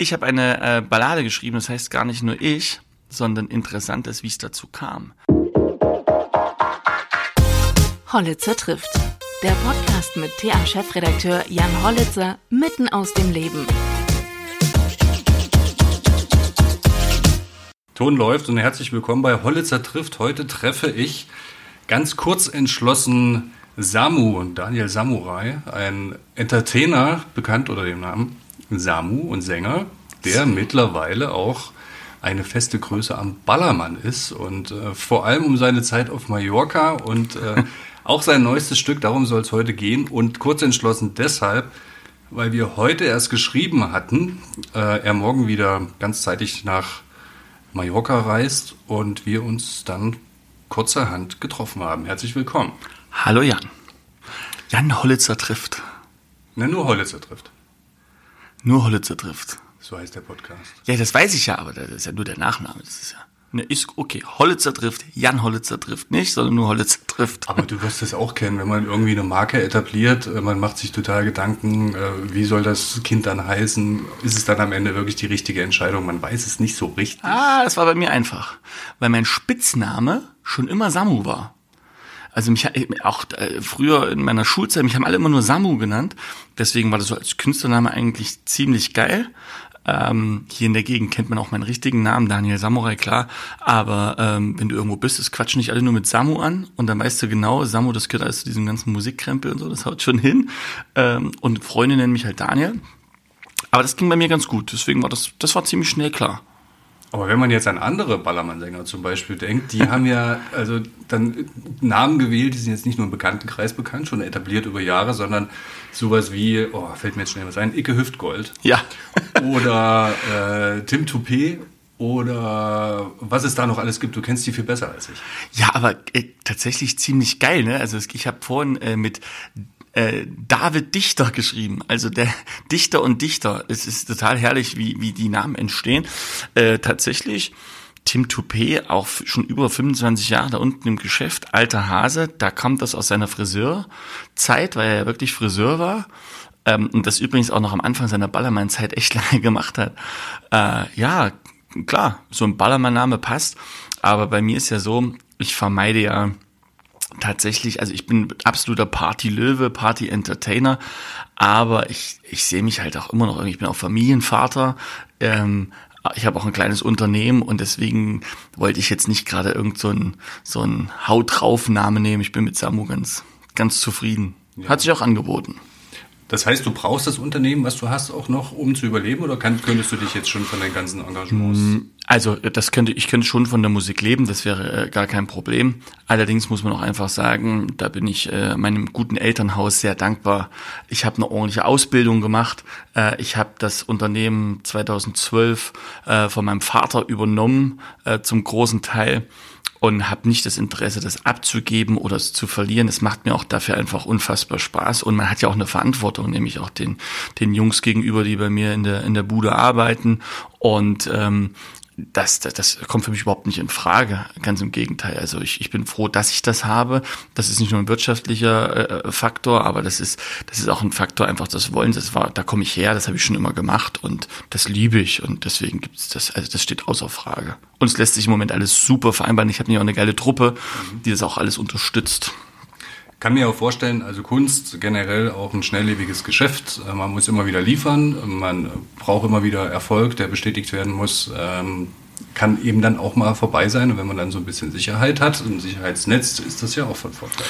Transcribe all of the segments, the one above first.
Ich habe eine äh, Ballade geschrieben, das heißt gar nicht nur ich, sondern interessant ist, wie es dazu kam. Hollitzer trifft. Der Podcast mit TA-Chefredakteur Jan Hollitzer mitten aus dem Leben. Ton läuft und herzlich willkommen bei Hollitzer trifft. Heute treffe ich ganz kurz entschlossen Samu und Daniel Samurai, ein Entertainer, bekannt unter dem Namen Samu und Sänger, der mittlerweile auch eine feste Größe am Ballermann ist und äh, vor allem um seine Zeit auf Mallorca und äh, auch sein neuestes Stück, darum soll es heute gehen und kurz entschlossen deshalb, weil wir heute erst geschrieben hatten, äh, er morgen wieder ganzzeitig nach Mallorca reist und wir uns dann kurzerhand getroffen haben. Herzlich willkommen. Hallo Jan. Jan Hollitzer trifft. Na, nur Hollitzer trifft. Nur Hollitzer trifft. So heißt der Podcast. Ja, das weiß ich ja, aber das ist ja nur der Nachname. Das ist ja. Ne, ist okay. Hollitzer trifft, Jan Hollitzer trifft nicht, sondern nur Hollitzer trifft. Aber du wirst das auch kennen, wenn man irgendwie eine Marke etabliert, äh, man macht sich total Gedanken, äh, wie soll das Kind dann heißen? Ist es dann am Ende wirklich die richtige Entscheidung? Man weiß es nicht so richtig. Ah, das war bei mir einfach. Weil mein Spitzname schon immer Samu war. Also mich auch äh, früher in meiner Schulzeit, mich haben alle immer nur Samu genannt. Deswegen war das so als Künstlername eigentlich ziemlich geil. Ähm, hier in der Gegend kennt man auch meinen richtigen Namen, Daniel Samurai, klar. Aber ähm, wenn du irgendwo bist, es quatschen nicht alle nur mit Samu an und dann weißt du genau, Samu, das gehört alles zu diesem ganzen Musikkrempel und so, das haut schon hin. Ähm, und Freunde nennen mich halt Daniel. Aber das ging bei mir ganz gut, deswegen war das, das war ziemlich schnell klar. Aber wenn man jetzt an andere Ballermann-Sänger zum Beispiel denkt, die haben ja also dann Namen gewählt, die sind jetzt nicht nur im Bekanntenkreis bekannt, schon etabliert über Jahre, sondern sowas wie, oh, fällt mir jetzt schnell was ein, Icke Hüftgold. Ja. Oder äh, Tim Toupet oder was es da noch alles gibt. Du kennst die viel besser als ich. Ja, aber äh, tatsächlich ziemlich geil, ne? Also ich habe vorhin äh, mit äh, David Dichter geschrieben. Also der Dichter und Dichter. Es ist total herrlich, wie, wie die Namen entstehen. Äh, tatsächlich. Tim Toupet, auch schon über 25 Jahre da unten im Geschäft, alter Hase, da kommt das aus seiner Friseurzeit, weil er ja wirklich Friseur war ähm, und das übrigens auch noch am Anfang seiner Ballermann-Zeit echt lange gemacht hat. Äh, ja, klar, so ein Ballermann-Name passt, aber bei mir ist ja so, ich vermeide ja tatsächlich, also ich bin absoluter Party-Löwe, Party-Entertainer, aber ich, ich sehe mich halt auch immer noch, ich bin auch Familienvater, ähm, ich habe auch ein kleines Unternehmen und deswegen wollte ich jetzt nicht gerade irgend so ein, so ein Haut drauf Name nehmen. Ich bin mit Samu ganz, ganz zufrieden. Hat sich auch angeboten. Das heißt, du brauchst das Unternehmen, was du hast, auch noch, um zu überleben, oder kann, könntest du dich jetzt schon von deinen ganzen Engagements? Mm, also, das könnte, ich könnte schon von der Musik leben, das wäre äh, gar kein Problem. Allerdings muss man auch einfach sagen, da bin ich äh, meinem guten Elternhaus sehr dankbar. Ich habe eine ordentliche Ausbildung gemacht. Äh, ich habe das Unternehmen 2012 äh, von meinem Vater übernommen, äh, zum großen Teil und habe nicht das Interesse, das abzugeben oder es zu verlieren. Es macht mir auch dafür einfach unfassbar Spaß und man hat ja auch eine Verantwortung, nämlich auch den den Jungs gegenüber, die bei mir in der in der Bude arbeiten und ähm, das, das, das kommt für mich überhaupt nicht in Frage. Ganz im Gegenteil. Also ich, ich bin froh, dass ich das habe. Das ist nicht nur ein wirtschaftlicher äh, Faktor, aber das ist, das ist auch ein Faktor einfach des Wollens. Das war, da komme ich her, das habe ich schon immer gemacht und das liebe ich und deswegen gibt's das, also das steht außer Frage. Und es lässt sich im Moment alles super vereinbaren. Ich habe nämlich auch eine geile Truppe, die das auch alles unterstützt kann mir auch vorstellen, also Kunst generell auch ein schnelllebiges Geschäft. Äh, man muss immer wieder liefern, man braucht immer wieder Erfolg, der bestätigt werden muss. Kann eben dann auch mal vorbei sein. Und wenn man dann so ein bisschen Sicherheit hat, ein Sicherheitsnetz, ist das ja auch von Vorteil.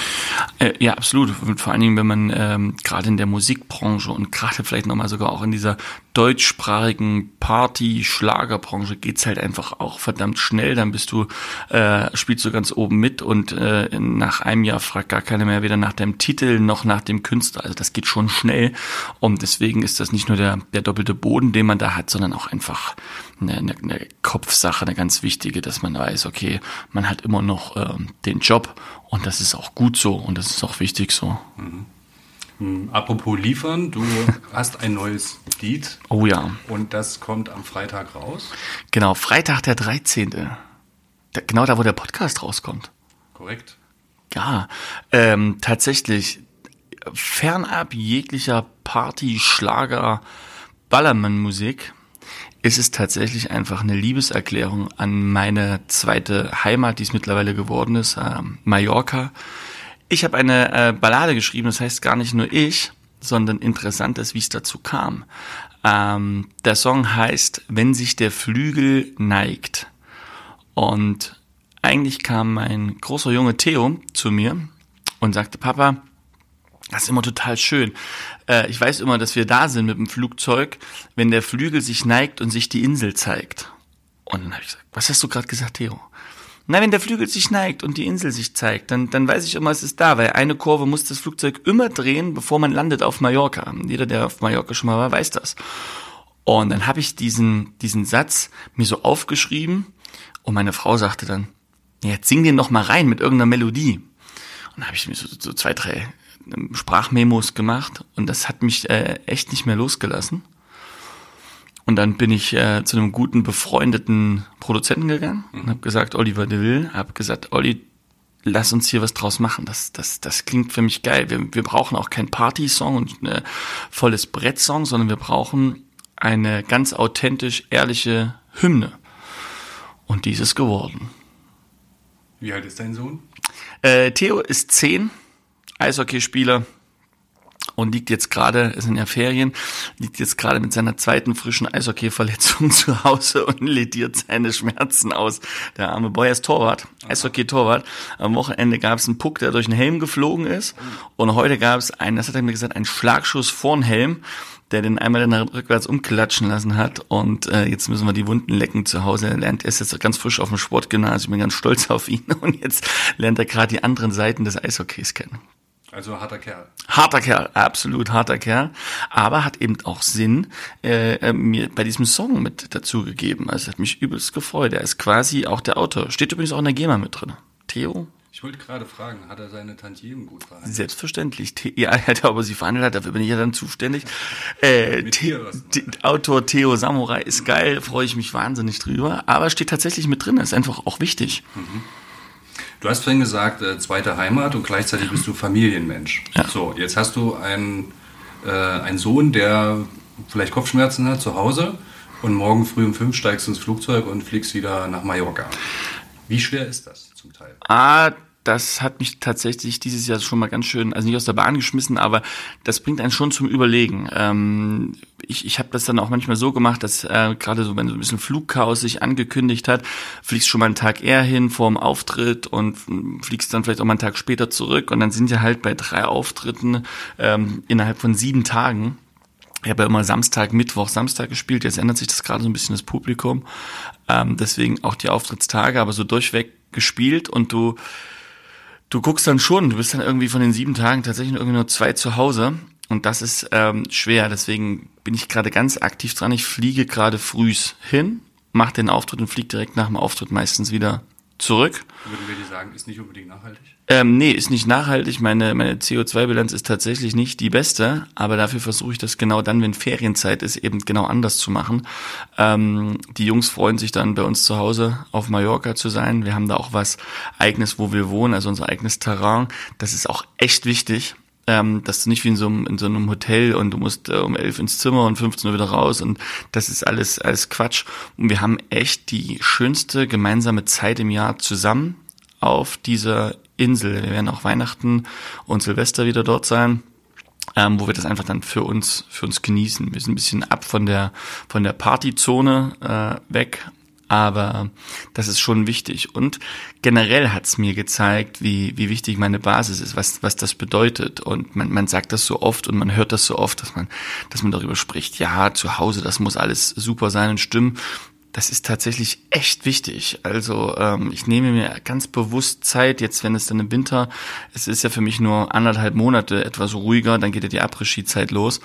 Äh, ja, absolut. Und vor allen Dingen, wenn man ähm, gerade in der Musikbranche und gerade vielleicht nochmal sogar auch in dieser deutschsprachigen Party-Schlagerbranche geht's halt einfach auch verdammt schnell. Dann bist du, äh, spielst du ganz oben mit und äh, nach einem Jahr fragt gar keiner mehr weder nach deinem Titel noch nach dem Künstler. Also das geht schon schnell. Und deswegen ist das nicht nur der, der doppelte Boden, den man da hat, sondern auch einfach eine, eine, eine Kopfsache, eine ganz wichtige, dass man weiß, okay, man hat immer noch ähm, den Job und das ist auch gut so und das ist auch wichtig so. Mhm. Hm, apropos liefern, du hast ein neues Lied. Oh ja. Und das kommt am Freitag raus. Genau, Freitag der 13. Da, genau da, wo der Podcast rauskommt. Korrekt. Ja, ähm, tatsächlich fernab jeglicher Party, Schlager, Ballermann-Musik ist es tatsächlich einfach eine Liebeserklärung an meine zweite Heimat, die es mittlerweile geworden ist, äh, Mallorca. Ich habe eine äh, Ballade geschrieben, das heißt gar nicht nur ich, sondern interessant ist, wie es dazu kam. Ähm, der Song heißt Wenn sich der Flügel neigt. Und eigentlich kam mein großer Junge Theo zu mir und sagte, Papa, das ist immer total schön. Äh, ich weiß immer, dass wir da sind mit dem Flugzeug, wenn der Flügel sich neigt und sich die Insel zeigt. Und dann habe ich gesagt, was hast du gerade gesagt, Theo? Na, wenn der Flügel sich neigt und die Insel sich zeigt, dann, dann weiß ich immer, es ist da, weil eine Kurve muss das Flugzeug immer drehen, bevor man landet auf Mallorca. Jeder, der auf Mallorca schon mal war, weiß das. Und dann habe ich diesen, diesen Satz mir so aufgeschrieben und meine Frau sagte dann, jetzt sing den noch mal rein mit irgendeiner Melodie. Und dann habe ich mir so, so zwei, drei Sprachmemos gemacht und das hat mich äh, echt nicht mehr losgelassen. Und dann bin ich äh, zu einem guten befreundeten Produzenten gegangen und habe gesagt, Oliver de Will, habe gesagt, Olli, lass uns hier was draus machen. Das, das, das klingt für mich geil. Wir, wir brauchen auch kein Party-Song und ein volles Brett-Song, sondern wir brauchen eine ganz authentisch ehrliche Hymne. Und dies ist geworden. Wie alt ist dein Sohn? Äh, Theo ist zehn, Eishockeyspieler, und liegt jetzt gerade, es sind ja Ferien, liegt jetzt gerade mit seiner zweiten frischen Eishockey-Verletzung zu Hause und lediert seine Schmerzen aus. Der arme Boy ist Torwart, Eishockey-Torwart. Am Wochenende gab es einen Puck, der durch den Helm geflogen ist. Und heute gab es einen, das hat er mir gesagt, einen Schlagschuss vor den Helm der den einmal dann rückwärts umklatschen lassen hat und äh, jetzt müssen wir die Wunden lecken zu Hause. Er lernt, er ist jetzt ganz frisch auf dem Sportgymnasium, ich bin ganz stolz auf ihn und jetzt lernt er gerade die anderen Seiten des Eishockeys kennen. Also harter Kerl. Harter Kerl, absolut harter Kerl. Aber hat eben auch Sinn äh, äh, mir bei diesem Song mit dazugegeben. Also hat mich übelst gefreut. Er ist quasi auch der Autor. Steht übrigens auch in der GEMA mit drin. Theo? Ich wollte gerade fragen, hat er seine Tantiemen gut verhandelt? Selbstverständlich. The ja, er hat aber sie verhandelt hat, dafür bin ich ja dann zuständig. Äh, The Autor Theo Samurai ist geil, freue ich mich wahnsinnig drüber. Aber steht tatsächlich mit drin, ist einfach auch wichtig. Mhm. Du hast vorhin gesagt, äh, zweite Heimat und gleichzeitig bist du Familienmensch. Ja. So, jetzt hast du einen, äh, einen Sohn, der vielleicht Kopfschmerzen hat zu Hause und morgen früh um fünf steigst du ins Flugzeug und fliegst wieder nach Mallorca. Wie schwer ist das zum Teil? Ah, das hat mich tatsächlich dieses Jahr schon mal ganz schön, also nicht aus der Bahn geschmissen, aber das bringt einen schon zum Überlegen. Ähm, ich ich habe das dann auch manchmal so gemacht, dass äh, gerade so, wenn so ein bisschen Flugchaos sich angekündigt hat, fliegst schon mal einen Tag eher hin vor dem Auftritt und fliegst dann vielleicht auch mal einen Tag später zurück und dann sind ja halt bei drei Auftritten ähm, innerhalb von sieben Tagen ich habe ja immer Samstag, Mittwoch, Samstag gespielt. Jetzt ändert sich das gerade so ein bisschen das Publikum. Ähm, deswegen auch die Auftrittstage, aber so durchweg gespielt und du du guckst dann schon, du bist dann irgendwie von den sieben Tagen tatsächlich irgendwie nur zwei zu Hause. Und das ist ähm, schwer. Deswegen bin ich gerade ganz aktiv dran. Ich fliege gerade frühs hin, mache den Auftritt und fliege direkt nach dem Auftritt meistens wieder zurück. Würden wir dir sagen, ist nicht unbedingt nachhaltig? Ähm, nee, ist nicht nachhaltig. Meine, meine CO2-Bilanz ist tatsächlich nicht die beste, aber dafür versuche ich das genau dann, wenn Ferienzeit ist, eben genau anders zu machen. Ähm, die Jungs freuen sich dann bei uns zu Hause auf Mallorca zu sein. Wir haben da auch was eigenes, wo wir wohnen, also unser eigenes Terrain. Das ist auch echt wichtig ähm, dass du nicht wie in so einem, in so einem Hotel und du musst äh, um elf ins Zimmer und 15 Uhr wieder raus und das ist alles, alles Quatsch. Und wir haben echt die schönste gemeinsame Zeit im Jahr zusammen auf dieser Insel. Wir werden auch Weihnachten und Silvester wieder dort sein. Ähm, wo wir das einfach dann für uns für uns genießen. Wir sind ein bisschen ab von der von der Partyzone äh, weg aber das ist schon wichtig. Und generell hat es mir gezeigt, wie, wie wichtig meine Basis ist, was, was das bedeutet. Und man, man sagt das so oft und man hört das so oft, dass man, dass man darüber spricht, ja, zu Hause, das muss alles super sein und stimmen. Das ist tatsächlich echt wichtig. Also ähm, ich nehme mir ganz bewusst Zeit, jetzt wenn es dann im Winter, es ist ja für mich nur anderthalb Monate etwas ruhiger, dann geht ja die Après-Ski-Zeit los.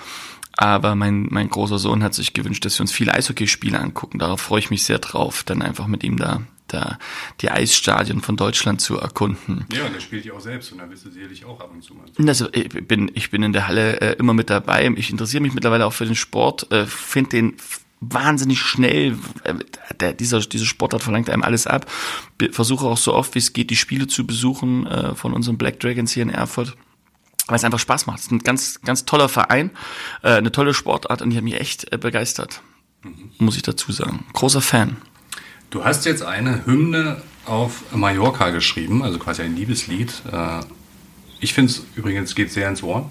Aber mein, mein großer Sohn hat sich gewünscht, dass wir uns viele Eishockeyspiele angucken. Darauf freue ich mich sehr drauf, dann einfach mit ihm da, da die Eisstadien von Deutschland zu erkunden. Ja, und er spielt ja auch selbst und da bist du sicherlich auch ab und zu mal. Also ich bin, ich bin in der Halle äh, immer mit dabei. Ich interessiere mich mittlerweile auch für den Sport, äh, finde den wahnsinnig schnell. Äh, der, dieser, diese Sportart verlangt einem alles ab. Versuche auch so oft wie es geht, die Spiele zu besuchen äh, von unseren Black Dragons hier in Erfurt weil es einfach Spaß macht. Es ist ein ganz, ganz toller Verein, äh, eine tolle Sportart und die hat mich echt äh, begeistert. muss ich dazu sagen. Großer Fan. Du hast jetzt eine Hymne auf Mallorca geschrieben, also quasi ein Liebeslied. Äh, ich finde es übrigens geht sehr ins Ohr.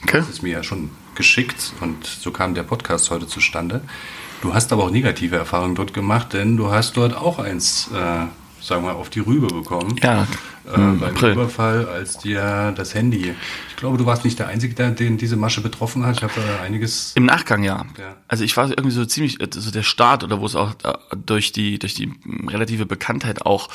Danke. Das ist mir ja schon geschickt und so kam der Podcast heute zustande. Du hast aber auch negative Erfahrungen dort gemacht, denn du hast dort auch eins, äh, sagen wir, auf die Rübe bekommen. Ja, äh, beim Überfall, als dir das Handy. Ich glaube, du warst nicht der Einzige, der, den diese Masche betroffen hat. Ich habe äh, einiges. Im Nachgang ja. Ja. Also ich war irgendwie so ziemlich, äh, so der Start oder wo es auch äh, durch die durch die relative Bekanntheit auch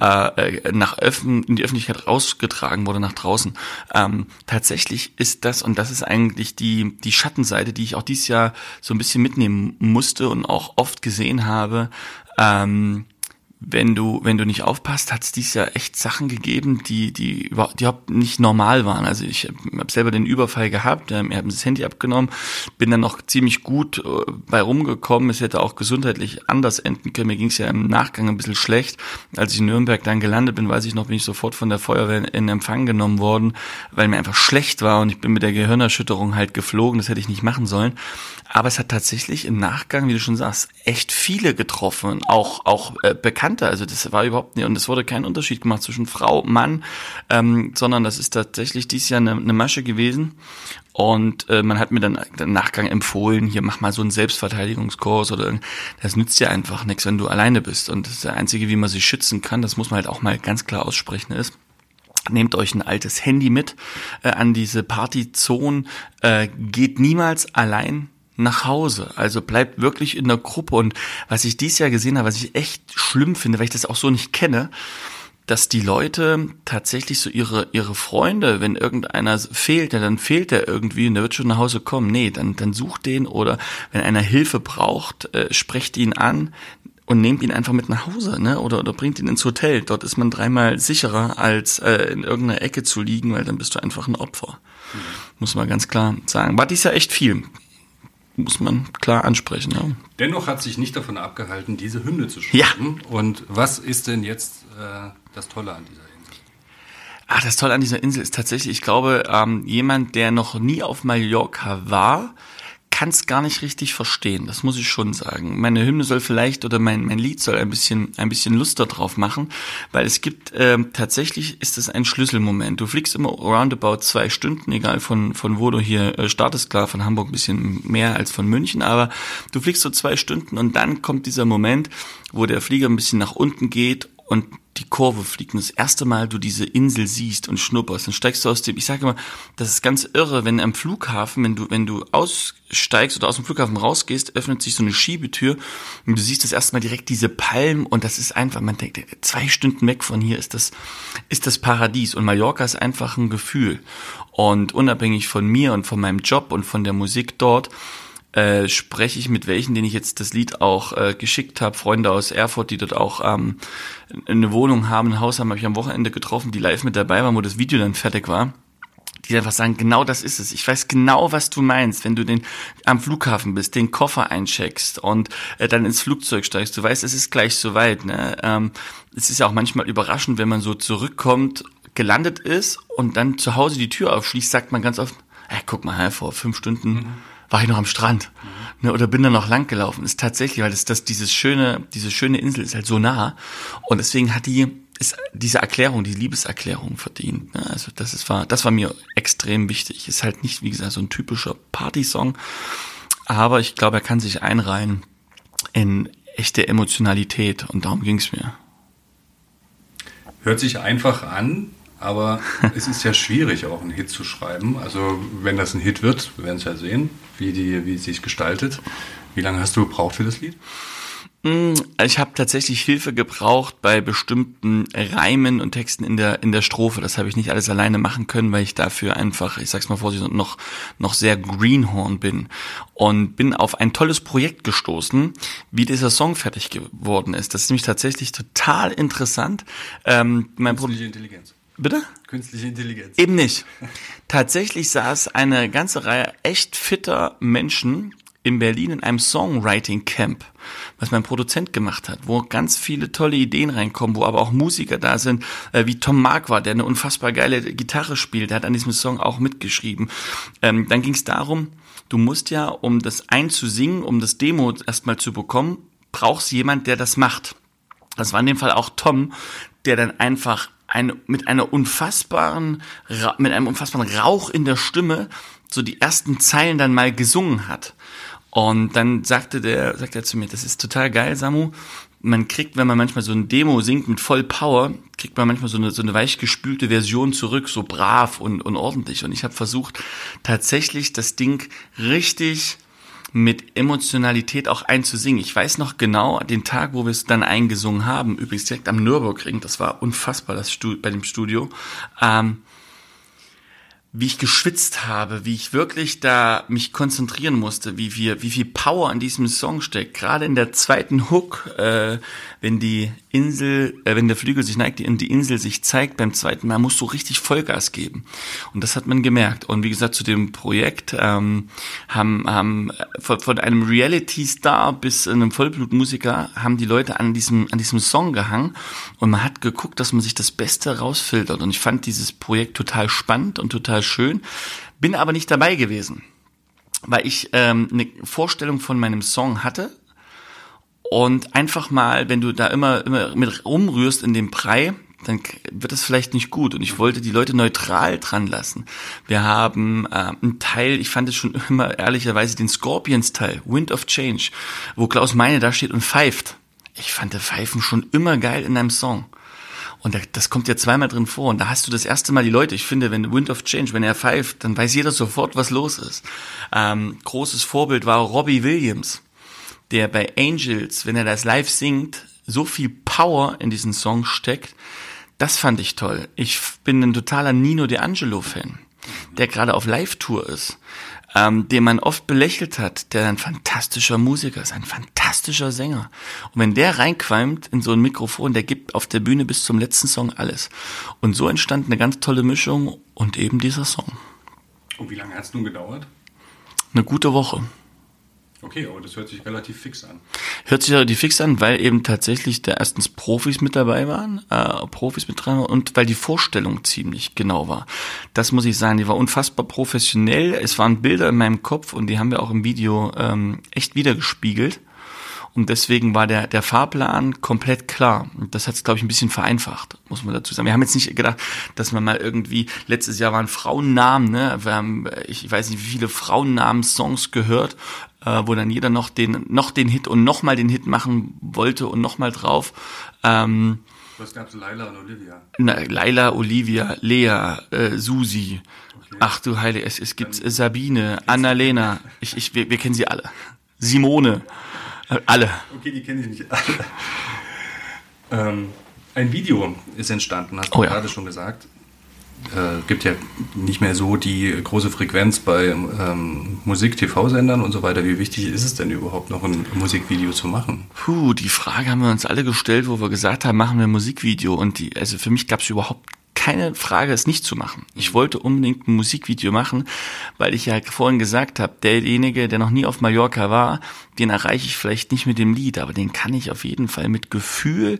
äh, nach Öffn in die Öffentlichkeit rausgetragen wurde nach draußen. Ähm, tatsächlich ist das und das ist eigentlich die die Schattenseite, die ich auch dieses Jahr so ein bisschen mitnehmen musste und auch oft gesehen habe. Ähm, wenn du, wenn du nicht aufpasst, hat es dieses Jahr echt Sachen gegeben, die, die, überhaupt- die überhaupt nicht normal waren. Also ich habe selber den Überfall gehabt, ähm, er hat mir das Handy abgenommen, bin dann noch ziemlich gut äh, bei rumgekommen. Es hätte auch gesundheitlich anders enden können. Mir ging es ja im Nachgang ein bisschen schlecht. Als ich in Nürnberg dann gelandet bin, weiß ich noch, bin ich sofort von der Feuerwehr in Empfang genommen worden, weil mir einfach schlecht war und ich bin mit der Gehirnerschütterung halt geflogen. Das hätte ich nicht machen sollen. Aber es hat tatsächlich im Nachgang, wie du schon sagst, echt viele getroffen, auch auch äh, Bekannte. Also das war überhaupt nicht und es wurde kein Unterschied gemacht zwischen Frau, Mann, ähm, sondern das ist tatsächlich dieses Jahr eine, eine Masche gewesen. Und äh, man hat mir dann im Nachgang empfohlen, hier mach mal so einen Selbstverteidigungskurs oder das nützt dir einfach nichts, wenn du alleine bist. Und das ist der einzige, wie man sich schützen kann. Das muss man halt auch mal ganz klar aussprechen ist. Nehmt euch ein altes Handy mit äh, an diese Partyzone. Äh, geht niemals allein nach Hause. Also bleibt wirklich in der Gruppe. Und was ich dieses Jahr gesehen habe, was ich echt schlimm finde, weil ich das auch so nicht kenne, dass die Leute tatsächlich so ihre, ihre Freunde, wenn irgendeiner fehlt, dann fehlt er irgendwie und der wird schon nach Hause kommen. Nee, dann, dann sucht den oder wenn einer Hilfe braucht, äh, sprecht ihn an und nehmt ihn einfach mit nach Hause, ne? Oder, oder bringt ihn ins Hotel. Dort ist man dreimal sicherer, als äh, in irgendeiner Ecke zu liegen, weil dann bist du einfach ein Opfer. Muss man ganz klar sagen. War dies ja echt viel. Muss man klar ansprechen, ja. Dennoch hat sich nicht davon abgehalten, diese Hymne zu schreiben. Und was ist denn jetzt äh, das Tolle an dieser Insel? Ah, das Tolle an dieser Insel ist tatsächlich, ich glaube, ähm, jemand, der noch nie auf Mallorca war, kann es gar nicht richtig verstehen. Das muss ich schon sagen. Meine Hymne soll vielleicht oder mein, mein Lied soll ein bisschen ein bisschen Lust darauf machen, weil es gibt ähm, tatsächlich ist es ein Schlüsselmoment. Du fliegst immer roundabout zwei Stunden, egal von von wo du hier äh, startest. Klar, von Hamburg ein bisschen mehr als von München, aber du fliegst so zwei Stunden und dann kommt dieser Moment, wo der Flieger ein bisschen nach unten geht und die Kurve fliegt und das erste Mal du diese Insel siehst und schnupperst, dann steigst du aus dem, ich sage immer, das ist ganz irre, wenn am Flughafen, wenn du, wenn du aussteigst oder aus dem Flughafen rausgehst, öffnet sich so eine Schiebetür und du siehst das erste Mal direkt diese Palmen und das ist einfach, man denkt, zwei Stunden weg von hier ist das, ist das Paradies und Mallorca ist einfach ein Gefühl. Und unabhängig von mir und von meinem Job und von der Musik dort, äh, spreche ich mit welchen, denen ich jetzt das Lied auch äh, geschickt habe, Freunde aus Erfurt, die dort auch ähm, eine Wohnung haben, ein Haus haben, habe ich am Wochenende getroffen, die live mit dabei waren, wo das Video dann fertig war. Die einfach sagen, genau das ist es. Ich weiß genau, was du meinst, wenn du den am Flughafen bist, den Koffer eincheckst und äh, dann ins Flugzeug steigst. Du weißt, es ist gleich soweit. Ne? Ähm, es ist ja auch manchmal überraschend, wenn man so zurückkommt, gelandet ist und dann zu Hause die Tür aufschließt, sagt man ganz oft, hey, guck mal, vor fünf Stunden war ich noch am Strand ne, oder bin da noch lang gelaufen. Ist tatsächlich, weil das, das dieses schöne, diese schöne Insel ist halt so nah und deswegen hat die ist diese Erklärung, die Liebeserklärung verdient. Ne? Also das ist war, das war mir extrem wichtig. Ist halt nicht wie gesagt so ein typischer Partysong, aber ich glaube, er kann sich einreihen in echte Emotionalität und darum ging es mir. Hört sich einfach an, aber es ist ja schwierig, auch einen Hit zu schreiben. Also wenn das ein Hit wird, wir werden es ja sehen, wie, die, wie es sich gestaltet. Wie lange hast du gebraucht für das Lied? Mm, Ich habe tatsächlich Hilfe gebraucht bei bestimmten Reimen und Texten in der in der Strophe. Das habe ich nicht alles alleine machen können, weil ich dafür einfach, ich sag's mal vorsichtig, noch noch sehr Greenhorn bin und bin auf ein tolles Projekt gestoßen, wie dieser Song fertig geworden ist. Das ist nämlich tatsächlich total interessant. Ähm, mein Pro Künstliche Intelligenz. Bitte? Künstliche Intelligenz. Eben nicht. Tatsächlich saß eine ganze Reihe echt fitter Menschen in Berlin in einem Songwriting Camp, was mein Produzent gemacht hat, wo ganz viele tolle Ideen reinkommen, wo aber auch Musiker da sind, äh, wie Tom Marquardt, der eine unfassbar geile Gitarre spielt, der hat an diesem Song auch mitgeschrieben. Ähm, dann ging es darum, du musst ja, um das einzusingen, um das Demo erstmal zu bekommen, brauchst jemand, der das macht. Das war in dem Fall auch Tom, der dann einfach eine, mit einer unfassbaren, mit einem unfassbaren Rauch in der Stimme so die ersten Zeilen dann mal gesungen hat. Und dann sagte der, sagte er zu mir, das ist total geil, Samu. Man kriegt, wenn man manchmal so ein Demo singt mit voll Power, kriegt man manchmal so eine, so eine weichgespülte Version zurück, so brav und, und ordentlich. Und ich habe versucht, tatsächlich das Ding richtig mit Emotionalität auch einzusingen. Ich weiß noch genau den Tag, wo wir es dann eingesungen haben, übrigens direkt am Nürburgring, das war unfassbar, das Studio, bei dem Studio. Ähm, wie ich geschwitzt habe, wie ich wirklich da mich konzentrieren musste, wie viel, wie viel Power an diesem Song steckt. Gerade in der zweiten Hook, äh, wenn die Insel, äh, wenn der Flügel sich neigt und die Insel sich zeigt beim zweiten Mal, musst du richtig Vollgas geben. Und das hat man gemerkt. Und wie gesagt, zu dem Projekt ähm, haben, haben von, von einem Reality-Star bis einem Vollblutmusiker haben die Leute an diesem, an diesem Song gehangen und man hat geguckt, dass man sich das Beste rausfiltert. Und ich fand dieses Projekt total spannend und total schön, bin aber nicht dabei gewesen weil ich ähm, eine Vorstellung von meinem Song hatte, und einfach mal, wenn du da immer, immer mit rumrührst in dem Brei, dann wird das vielleicht nicht gut. Und ich wollte die Leute neutral dran lassen. Wir haben äh, einen Teil, ich fand es schon immer ehrlicherweise den Scorpions-Teil, Wind of Change, wo Klaus Meine da steht und pfeift. Ich fand der Pfeifen schon immer geil in einem Song. Und das kommt ja zweimal drin vor. Und da hast du das erste Mal die Leute. Ich finde, wenn Wind of Change, wenn er pfeift, dann weiß jeder sofort, was los ist. Ähm, großes Vorbild war Robbie Williams der bei Angels, wenn er das live singt, so viel Power in diesen Song steckt, das fand ich toll. Ich bin ein totaler Nino D'Angelo-Fan, der gerade auf Live-Tour ist, ähm, den man oft belächelt hat, der ein fantastischer Musiker ist, ein fantastischer Sänger. Und wenn der reinqualmt in so ein Mikrofon, der gibt auf der Bühne bis zum letzten Song alles. Und so entstand eine ganz tolle Mischung und eben dieser Song. Und wie lange hat es nun gedauert? Eine gute Woche. Okay, aber das hört sich relativ fix an. Hört sich relativ fix an, weil eben tatsächlich da erstens Profis mit dabei waren, äh, Profis mit dran und weil die Vorstellung ziemlich genau war. Das muss ich sagen, die war unfassbar professionell. Es waren Bilder in meinem Kopf und die haben wir auch im Video ähm, echt wiedergespiegelt. Und deswegen war der, der Fahrplan komplett klar. Und das hat es, glaube ich, ein bisschen vereinfacht, muss man dazu sagen. Wir haben jetzt nicht gedacht, dass man mal irgendwie, letztes Jahr waren Frauennamen, ne? Wir haben, ich weiß nicht, wie viele Frauennamen-Songs gehört, äh, wo dann jeder noch den, noch den Hit und nochmal den Hit machen wollte und nochmal drauf. Ähm, Was gab's? Laila und Olivia? Na, Laila, Olivia, Lea, äh, Susi. Okay. Ach du Heilige, es, es gibt dann Sabine, Annalena. Ich, ich, wir, wir kennen sie alle. Simone. Äh, alle. Okay, die kenne ich nicht alle. ähm, ein Video ist entstanden, hast du Oh ja. gerade schon gesagt. Äh, gibt ja nicht mehr so die große Frequenz bei ähm, Musik-TV-Sendern und so weiter. Wie wichtig ist es denn überhaupt noch ein Musikvideo zu machen? Puh, die Frage haben wir uns alle gestellt, wo wir gesagt haben, machen wir ein Musikvideo. Und die, also für mich gab es überhaupt keine Frage, es nicht zu machen. Ich wollte unbedingt ein Musikvideo machen, weil ich ja vorhin gesagt habe, derjenige, der noch nie auf Mallorca war, den erreiche ich vielleicht nicht mit dem Lied, aber den kann ich auf jeden Fall mit Gefühl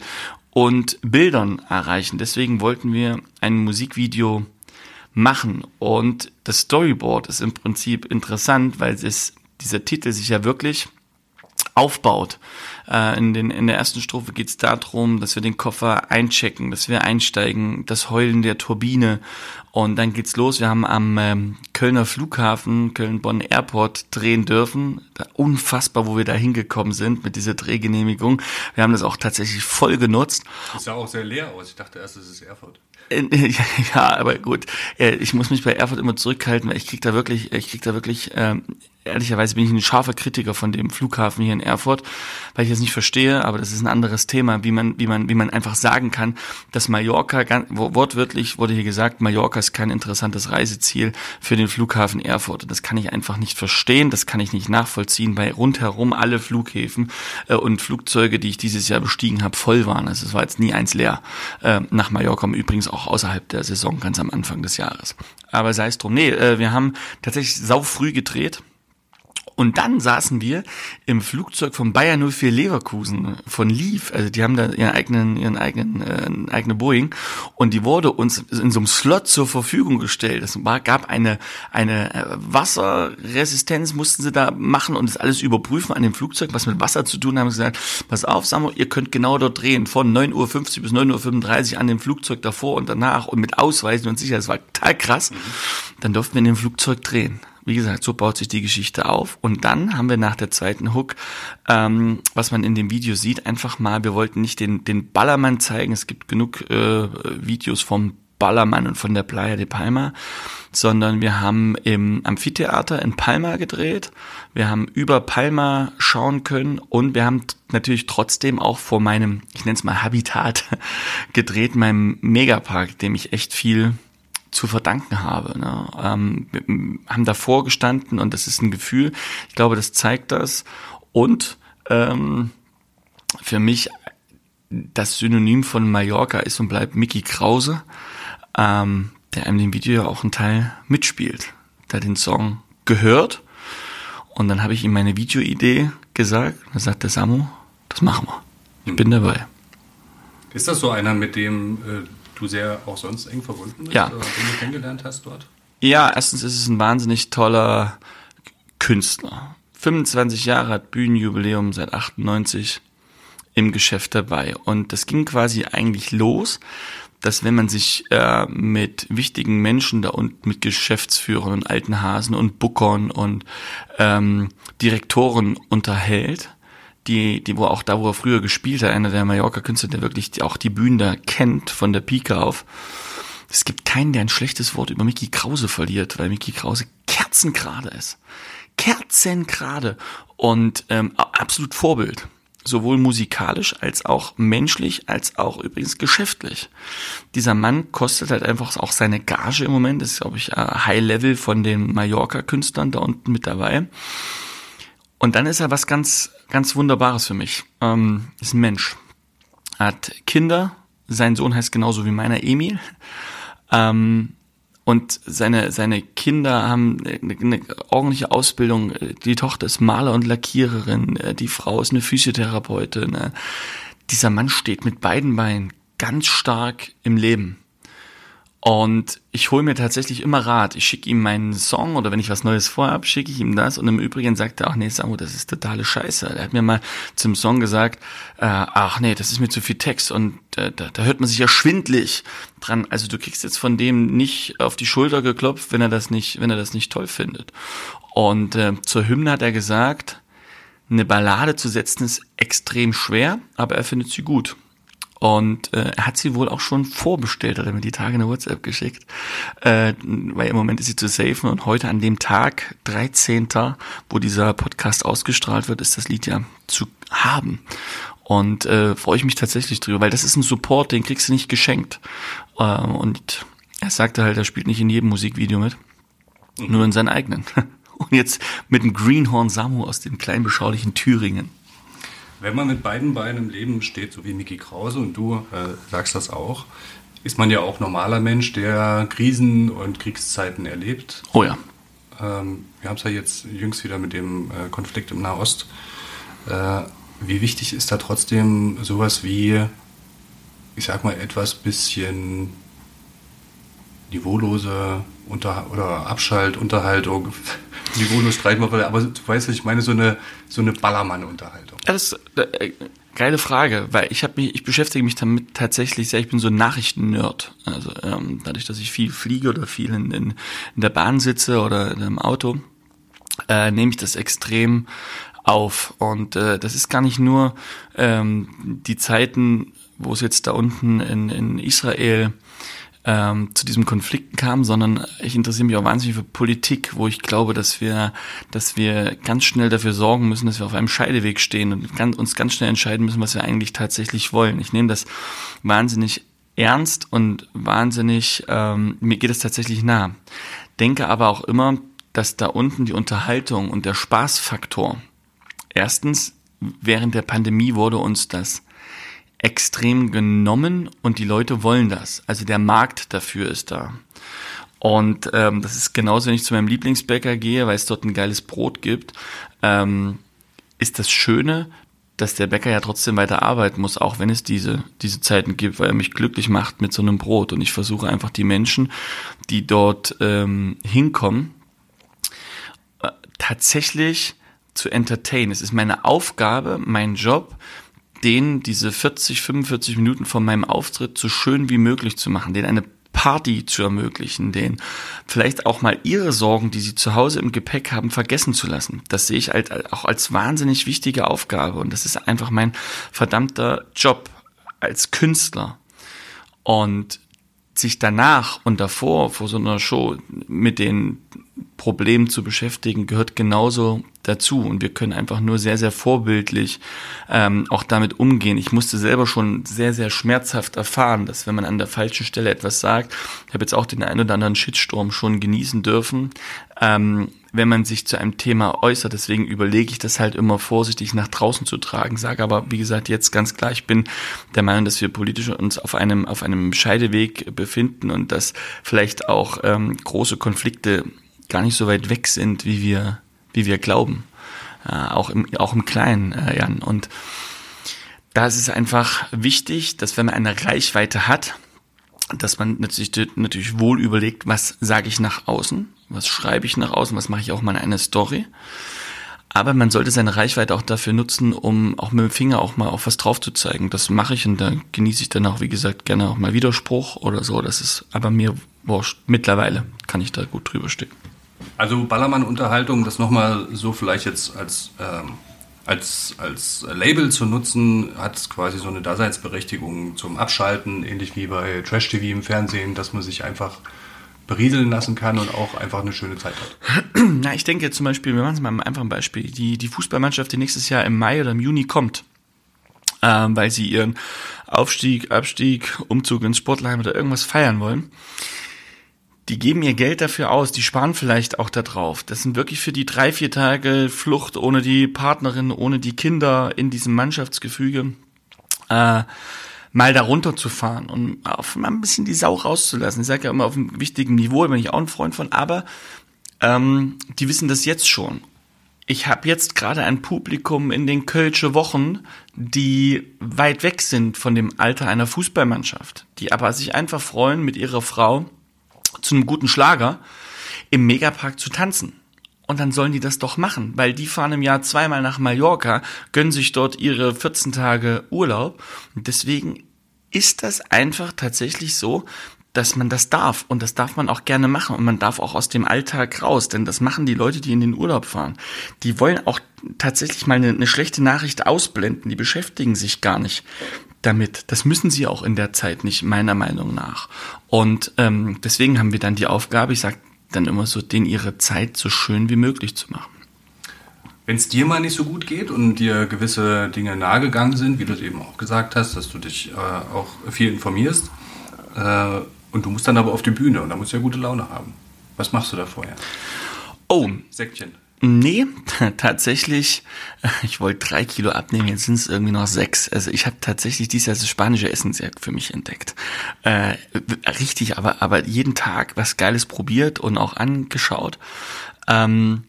und Bildern erreichen. Deswegen wollten wir ein Musikvideo machen. Und das Storyboard ist im Prinzip interessant, weil es dieser Titel sich ja wirklich aufbaut. Äh, in, den, in der ersten Strophe geht es darum, dass wir den Koffer einchecken, dass wir einsteigen, das Heulen der Turbine und dann geht's los. Wir haben am ähm, Kölner Flughafen, Köln-Bonn Airport drehen dürfen. Da, unfassbar, wo wir da hingekommen sind mit dieser Drehgenehmigung. Wir haben das auch tatsächlich voll genutzt. Das sah auch sehr leer aus. Ich dachte erst, es ist Erfurt. Ja, aber gut. Ich muss mich bei Erfurt immer zurückhalten, weil ich krieg da wirklich, ich krieg da wirklich, ähm, ehrlicherweise bin ich ein scharfer Kritiker von dem Flughafen hier in Erfurt, weil ich das nicht verstehe, aber das ist ein anderes Thema, wie man, wie man, wie man einfach sagen kann, dass Mallorca, wortwörtlich wurde hier gesagt, Mallorca ist kein interessantes Reiseziel für den Flughafen Erfurt. Das kann ich einfach nicht verstehen, das kann ich nicht nachvollziehen, weil rundherum alle Flughäfen äh, und Flugzeuge, die ich dieses Jahr bestiegen habe, voll waren. Also es war jetzt nie eins leer äh, nach Mallorca, übrigens auch außerhalb der Saison, ganz am Anfang des Jahres. Aber sei es drum. Nee, äh, wir haben tatsächlich sau früh gedreht Und dann saßen wir im Flugzeug von Bayern 04 Leverkusen, von Leaf, also die haben da ihren eigenen, ihren eigenen, äh, eigene Boeing und die wurde uns in so einem Slot zur Verfügung gestellt. Es war, gab eine, eine äh, Wasserresistenz, mussten sie da machen und das alles überprüfen an dem Flugzeug, was mit Wasser zu tun haben. Sie gesagt, pass auf, Samuel, ihr könnt genau dort drehen, von 9.50 Uhr bis 9.35 Uhr an dem Flugzeug davor und danach und mit Ausweisen und sicher, das war total krass. Dann durften wir in dem Flugzeug drehen. Wie gesagt, so baut sich die Geschichte auf. Und dann haben wir nach der zweiten Hook, ähm, was man in dem Video sieht, einfach mal, wir wollten nicht den, den Ballermann zeigen. Es gibt genug äh, Videos vom Ballermann und von der Playa de Palma, sondern wir haben im Amphitheater in Palma gedreht. Wir haben über Palma schauen können und wir haben natürlich trotzdem auch vor meinem, ich nenne es mal Habitat, gedreht, meinem Megapark, dem ich echt viel zu verdanken habe. Ne? Ähm, wir haben davor gestanden und das ist ein Gefühl. Ich glaube, das zeigt das. Und ähm, für mich das Synonym von Mallorca ist und bleibt Mickey Krause, ähm, der in dem Video ja auch einen Teil mitspielt. Der den Song gehört und dann habe ich ihm meine Videoidee gesagt. Und dann sagt der Samu, das machen wir. Ich bin dabei. Ist das so einer, mit dem äh, du sehr auch sonst eng verbunden bist? Ja. Oder den du kennengelernt hast dort? Ja, erstens ist es ein wahnsinnig toller Künstler. 25 Jahre hat Bühnenjubiläum seit 98 im Geschäft dabei. Und das ging quasi eigentlich los, dass wenn man sich äh, mit wichtigen Menschen da unten, mit Geschäftsführern und alten Hasen und Bookern und ähm, Direktoren unterhält, die, die, wo auch da, wo er früher gespielt hat, einer der Mallorca-Künstler, der wirklich auch die Bühnen da kennt, von der Pike auf. Es gibt keinen, der ein schlechtes Wort über Mickey Krause verliert, weil Mickey Krause kerzengerade ist. Kerzengerade. Und ähm, absolut Vorbild. Sowohl musikalisch als auch menschlich, als auch übrigens geschäftlich. Dieser Mann kostet halt einfach auch seine Gage im Moment, das ist, glaube ich, High Level von den Mallorca-Künstlern da unten mit dabei. Und dann ist er was ganz, ganz Wunderbares für mich. Ähm, ist ein Mensch. Hat Kinder. Sein Sohn heißt genauso wie meiner Emil. Ähm, und seine, seine Kinder haben eine, eine ordentliche Ausbildung. Die Tochter ist Maler und Lackiererin. Die Frau ist eine Physiotherapeutin. Dieser Mann steht mit beiden Beinen ganz stark im Leben. Und ich hole mir tatsächlich immer Rat. Ich schicke ihm meinen Song oder wenn ich was Neues vorhab, schicke ich ihm das. Und im Übrigen sagt er, ach nee, Samu, das ist totale Scheiße. Er hat mir mal zum Song gesagt, äh, ach nee, das ist mir zu viel Text und äh, da, da hört man sich ja schwindlig dran. Also du kriegst jetzt von dem nicht auf die Schulter geklopft, wenn er das nicht, wenn er das nicht toll findet. Und äh, zur Hymne hat er gesagt, eine Ballade zu setzen ist extrem schwer, aber er findet sie gut. Und äh, er hat sie wohl auch schon vorbestellt, hat er mir die Tage eine WhatsApp geschickt, äh, weil im Moment ist sie zu safen und heute an dem Tag, 13., wo dieser Podcast ausgestrahlt wird, ist das Lied ja zu haben. Und äh, freue ich mich tatsächlich drüber, weil das ist ein Support, den kriegst du nicht geschenkt. Äh, und er sagte halt, er spielt nicht in jedem Musikvideo mit, nur in seinen eigenen. Und jetzt mit dem Greenhorn Samu aus dem kleinen beschaulichen Thüringen. Wenn man mit beiden Beinen im Leben steht, so wie Mickey Krause und du äh, sagst das auch, ist man ja auch normaler Mensch, der Krisen und Kriegszeiten erlebt. Oh ja. Ähm, wir haben es ja jetzt jüngst wieder mit dem äh, Konflikt im Nahost. Äh, wie wichtig ist da trotzdem sowas wie, ich sag mal, etwas bisschen niveaulose Unter oder Abschaltunterhaltung? niveaulos streiten aber du weißt, ich meine, so eine, so eine Ballermann-Unterhaltung. Das ist äh, geile Frage, weil ich habe mich, ich beschäftige mich damit tatsächlich sehr, ich bin so ein Nachrichten-Nerd. Also ähm, dadurch, dass ich viel fliege oder viel in, in, in der Bahn sitze oder im Auto, äh, nehme ich das extrem auf. Und äh, das ist gar nicht nur ähm, die Zeiten, wo es jetzt da unten in, in Israel ähm, zu diesem Konflikten kam, sondern ich interessiere mich auch wahnsinnig für Politik, wo ich glaube, dass wir, dass wir ganz schnell dafür sorgen müssen, dass wir auf einem Scheideweg stehen und ganz, uns ganz schnell entscheiden müssen, was wir eigentlich tatsächlich wollen. Ich nehme das wahnsinnig ernst und wahnsinnig, ähm, mir geht es tatsächlich nah. Denke aber auch immer, dass da unten die Unterhaltung und der Spaßfaktor, erstens, während der Pandemie wurde uns das extrem genommen und die Leute wollen das. Also der Markt dafür ist da. Und ähm, das ist genauso, wenn ich zu meinem Lieblingsbäcker gehe, weil es dort ein geiles Brot gibt, ähm, ist das Schöne, dass der Bäcker ja trotzdem weiter arbeiten muss, auch wenn es diese, diese Zeiten gibt, weil er mich glücklich macht mit so einem Brot. Und ich versuche einfach die Menschen, die dort ähm, hinkommen, äh, tatsächlich zu entertainen. Es ist meine Aufgabe, mein Job, denen diese 40, 45 Minuten von meinem Auftritt so schön wie möglich zu machen, denen eine Party zu ermöglichen, denen vielleicht auch mal ihre Sorgen, die sie zu Hause im Gepäck haben, vergessen zu lassen. Das sehe ich halt auch als wahnsinnig wichtige Aufgabe und das ist einfach mein verdammter Job als Künstler. Und sich danach und davor vor so einer Show mit den Problemen zu beschäftigen, gehört genauso dazu. Und wir können einfach nur sehr, sehr vorbildlich ähm, auch damit umgehen. Ich musste selber schon sehr, sehr schmerzhaft erfahren, dass wenn man an der falschen Stelle etwas sagt, ich habe jetzt auch den einen oder anderen Shitstorm schon genießen dürfen, ähm, wenn man sich zu einem Thema äußert. Deswegen überlege ich das halt immer vorsichtig nach draußen zu tragen. Sage aber, wie gesagt, jetzt ganz klar, ich bin der Meinung, dass wir politisch uns auf einem, auf einem Scheideweg befinden und dass vielleicht auch ähm, große Konflikte gar nicht so weit weg sind, wie wir, wie wir glauben. Äh, auch, im, auch im Kleinen, äh, Jan. Und da ist es einfach wichtig, dass wenn man eine Reichweite hat, dass man natürlich, natürlich wohl überlegt, was sage ich nach außen, was schreibe ich nach außen, was mache ich auch mal in einer Story. Aber man sollte seine Reichweite auch dafür nutzen, um auch mit dem Finger auch mal auf was drauf zu zeigen. Das mache ich und da genieße ich dann auch, wie gesagt, gerne auch mal Widerspruch oder so. Das ist aber mir wurscht. Mittlerweile kann ich da gut drüber stehen. Also Ballermann-Unterhaltung, das nochmal so vielleicht jetzt als, ähm, als, als Label zu nutzen, hat quasi so eine Daseinsberechtigung zum Abschalten, ähnlich wie bei Trash-TV im Fernsehen, dass man sich einfach berieseln lassen kann und auch einfach eine schöne Zeit hat. Na, ich denke zum Beispiel, wir machen es mal einfach ein Beispiel, die, die Fußballmannschaft, die nächstes Jahr im Mai oder im Juni kommt, ähm, weil sie ihren Aufstieg, Abstieg, Umzug ins Sportlerheim oder irgendwas feiern wollen die geben ihr Geld dafür aus, die sparen vielleicht auch da drauf. Das sind wirklich für die drei, vier Tage Flucht ohne die Partnerin, ohne die Kinder in diesem Mannschaftsgefüge, äh, mal da runterzufahren und auf mal ein bisschen die Sau rauszulassen. Ich sage ja immer auf einem wichtigen Niveau, bin ich auch ein Freund von, aber ähm, die wissen das jetzt schon. Ich habe jetzt gerade ein Publikum in den Kölsche Wochen, die weit weg sind von dem Alter einer Fußballmannschaft, die aber sich einfach freuen, mit ihrer Frau zu einem guten Schlager im Megapark zu tanzen. Und dann sollen die das doch machen, weil die fahren im Jahr zweimal nach Mallorca, gönnen sich dort ihre 14 Tage Urlaub. Und deswegen ist das einfach tatsächlich so, dass man das darf. Und das darf man auch gerne machen. Und man darf auch aus dem Alltag raus. Denn das machen die Leute, die in den Urlaub fahren. Die wollen auch tatsächlich mal eine, eine schlechte Nachricht ausblenden. Die beschäftigen sich gar nicht damit. Das müssen sie auch in der Zeit nicht, meiner Meinung nach. Und ähm, deswegen haben wir dann die Aufgabe, ich sage dann immer so, denen ihre Zeit so schön wie möglich zu machen. Wenn es dir mal nicht so gut geht und dir gewisse Dinge nahegegangen sind, wie du es eben auch gesagt hast, dass du dich äh, auch viel informierst äh, und du musst dann aber auf die Bühne und da musst du ja gute Laune haben. Was machst du da vorher? Oh. Säckchen. Nee, tatsächlich, ich wollte drei Kilo abnehmen, jetzt sind es irgendwie noch sechs. Also ich habe tatsächlich dieses Jahr das spanische Essen sehr für mich entdeckt. Äh, richtig, aber, aber jeden Tag was Geiles probiert und auch angeschaut. Ähm,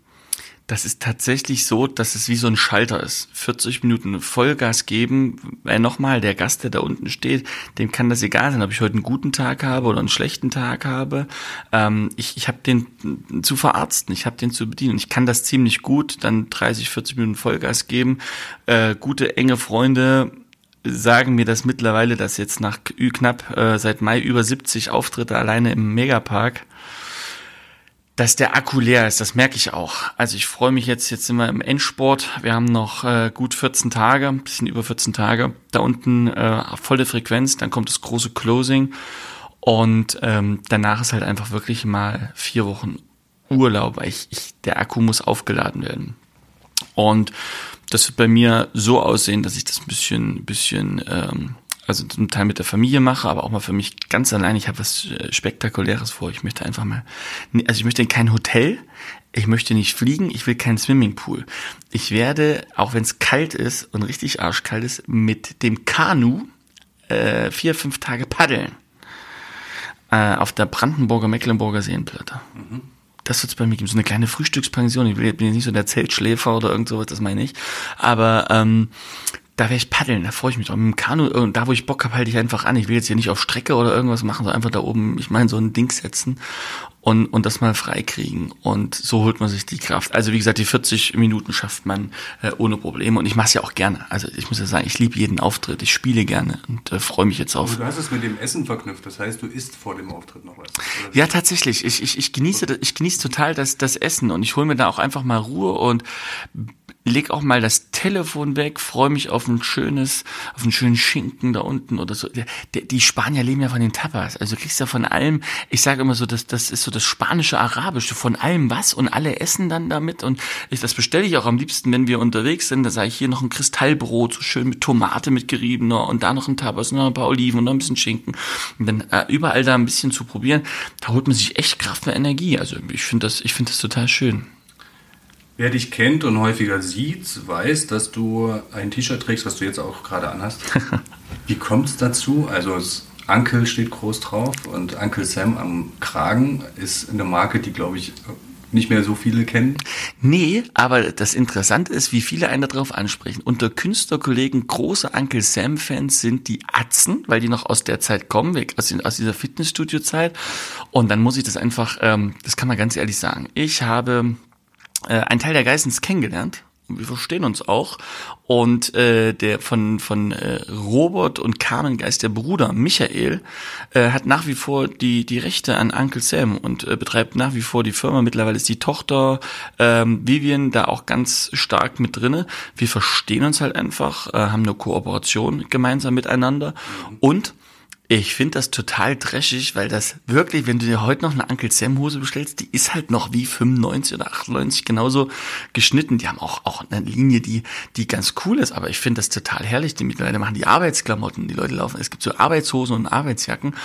das ist tatsächlich so, dass es wie so ein Schalter ist. 40 Minuten Vollgas geben, weil nochmal, der Gast, der da unten steht, dem kann das egal sein, ob ich heute einen guten Tag habe oder einen schlechten Tag habe. Ähm, ich ich habe den zu verarzten, ich habe den zu bedienen. Ich kann das ziemlich gut, dann 30, 40 Minuten Vollgas geben. Äh, gute, enge Freunde, sagen mir das mittlerweile, dass jetzt nach knapp äh, seit Mai über 70 Auftritte alleine im Megapark dass der Akku leer ist, das merke ich auch. Also ich freue mich jetzt, jetzt sind wir im Endsport. Wir haben noch äh, gut 14 Tage, bisschen über 14 Tage. Da unten äh, volle Frequenz, dann kommt das große Closing. Und ähm, danach ist halt einfach wirklich mal vier Wochen Urlaub, weil ich, ich, der Akku muss aufgeladen werden. Und das wird bei mir so aussehen, dass ich das ein bisschen, bisschen ähm, also zum Teil mit der Familie mache, aber auch mal für mich ganz allein. Ich habe was äh, Spektakuläres vor. Ich möchte einfach mal, also ich möchte in kein Hotel, ich möchte nicht fliegen, ich will keinen Swimmingpool. Ich werde, auch wenn es kalt ist und richtig arschkalt ist, mit dem Kanu äh, vier, fünf Tage paddeln. Äh, auf der Brandenburger Mecklenburger Seenplatte. Mhm. Das wird es bei mir geben. So eine kleine Frühstückspension. Ich bin jetzt nicht so der Zeltschläfer oder irgend sowas, das meine ich. Aber ähm, da werde ich paddeln, da freue ich mich drauf. Mit dem Kanu, da wo ich Bock habe, halte ich einfach an. Ich will jetzt hier nicht auf Strecke oder irgendwas machen, sondern einfach da oben, ich meine, so ein Ding setzen und, und das mal freikriegen. Und so holt man sich die Kraft. Also wie gesagt, die 40 Minuten schafft man äh, ohne Probleme. Und ich mache es ja auch gerne. Also ich muss ja sagen, ich liebe jeden Auftritt. Ich spiele gerne und äh, freue mich jetzt auf. Aber du hast es mit dem Essen verknüpft. Das heißt, du isst vor dem Auftritt noch was. Oder? Ja, tatsächlich. Ich, ich, ich genieße, ich genieße total das, das Essen und ich hole mir da auch einfach mal Ruhe und leg auch mal das Telefon weg, freue mich auf ein schönes, auf einen schönen Schinken da unten oder so. Die Spanier leben ja von den Tapas. Also du kriegst ja von allem, ich sage immer so, das, das ist so das spanische Arabische, von allem was und alle essen dann damit und ich, das bestelle ich auch am liebsten, wenn wir unterwegs sind. Da sage ich hier noch ein Kristallbrot, so schön mit Tomate mit geriebener und da noch ein Tapas und noch ein paar Oliven und noch ein bisschen Schinken. Und dann äh, überall da ein bisschen zu probieren, da holt man sich echt Kraft und Energie. Also ich finde das, ich finde das total schön. Wer dich kennt und häufiger sieht, weiß, dass du ein T-Shirt trägst, was du jetzt auch gerade anhast. Wie kommt es dazu? Also das Uncle steht groß drauf und Uncle Sam am Kragen ist eine Marke, die, glaube ich, nicht mehr so viele kennen. Nee, aber das Interessante ist, wie viele einen darauf ansprechen. Unter Künstlerkollegen große Uncle Sam-Fans sind die Atzen, weil die noch aus der Zeit kommen, aus, aus dieser Fitnessstudio-Zeit. Und dann muss ich das einfach, ähm, das kann man ganz ehrlich sagen. Ich habe äh, ein Teil der Geissens kennengelernt. Wir verstehen uns auch. Und äh, der von, von äh, Robert und Carmen Geist, der Bruder Michael, äh, hat nach wie vor die, die Rechte an Uncle Sam und äh, betreibt nach wie vor die Firma. Mittlerweile ist die Tochter ähm, Vivian da auch ganz stark mit drinne. Wir verstehen uns halt einfach, äh, haben eine Kooperation gemeinsam miteinander. Und ich finde das total dreschig, weil das wirklich, wenn du dir heute noch eine Uncle Sam Hose bestellst, die ist halt noch wie 95 oder 98 genauso geschnitten. Die haben auch, auch eine Linie, die, die ganz cool ist, aber ich finde das total herrlich. Die mittlerweile machen die Arbeitsklamotten, die Leute laufen. Es gibt so Arbeitshosen und Arbeitsjacken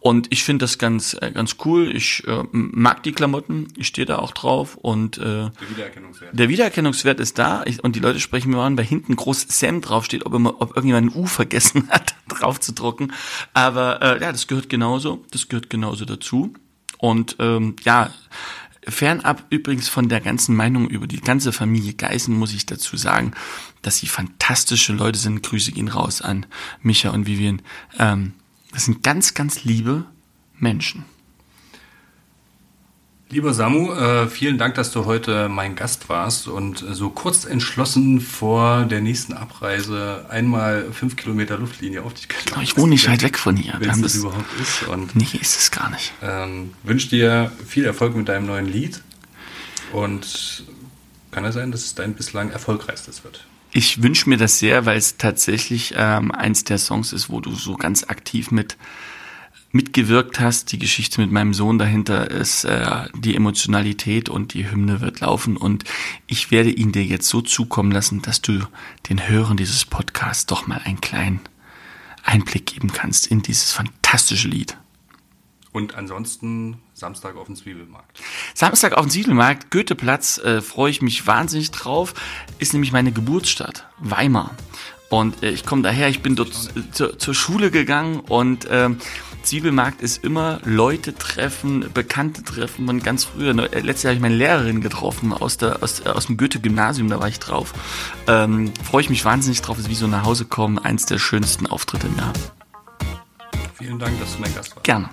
und ich finde das ganz, äh, ganz cool. Ich äh, mag die Klamotten, ich stehe da auch drauf und äh, der Wiedererkennungswert. Der Wiedererkennungswert ist da ich, und die Leute sprechen mir an, weil hinten groß Sam draufsteht, ob, immer, ob irgendjemand ein U vergessen hat, drauf zu drucken. Aber aber äh, ja, das gehört genauso, das gehört genauso dazu. Und ähm, ja, fernab übrigens von der ganzen Meinung über die ganze Familie Geißen muss ich dazu sagen, dass sie fantastische Leute sind. Grüße gehen raus an Micha und Vivian. Ähm, das sind ganz, ganz liebe Menschen. Lieber Samu, äh, vielen Dank, dass du heute mein Gast warst und so kurz entschlossen vor der nächsten Abreise einmal fünf Kilometer Luftlinie auf dich gelangt. Ich wohne nicht weit weg von hier. Wenn es das überhaupt ist. Und, nee, ist es gar nicht. Ähm, wünsche dir viel Erfolg mit deinem neuen Lied und kann es sein, dass es dein bislang erfolgreichstes wird? Ich wünsche mir das sehr, weil es tatsächlich ähm, eins der Songs ist, wo du so ganz aktiv mit mitgewirkt hast. Die Geschichte mit meinem Sohn dahinter ist äh, die Emotionalität und die Hymne wird laufen und ich werde ihn dir jetzt so zukommen lassen, dass du den Hörern dieses Podcasts doch mal einen kleinen Einblick geben kannst in dieses fantastische Lied. Und ansonsten Samstag auf dem Zwiebelmarkt. Samstag auf dem Zwiebelmarkt, Goetheplatz, äh, freue ich mich wahnsinnig drauf. Ist nämlich meine Geburtsstadt, Weimar. Und äh, ich komme daher, ich bin dort zu, zur Schule gegangen und äh, Zwiebelmarkt ist immer Leute treffen, Bekannte treffen. Und ganz früher, ne, letztes Jahr habe ich meine Lehrerin getroffen aus, der, aus, äh, aus dem Goethe-Gymnasium, da war ich drauf. Ähm, Freue ich mich wahnsinnig drauf, ist wie so nach Hause kommen, eins der schönsten Auftritte im Jahr. Vielen Dank, dass du mein Gast warst. Gerne.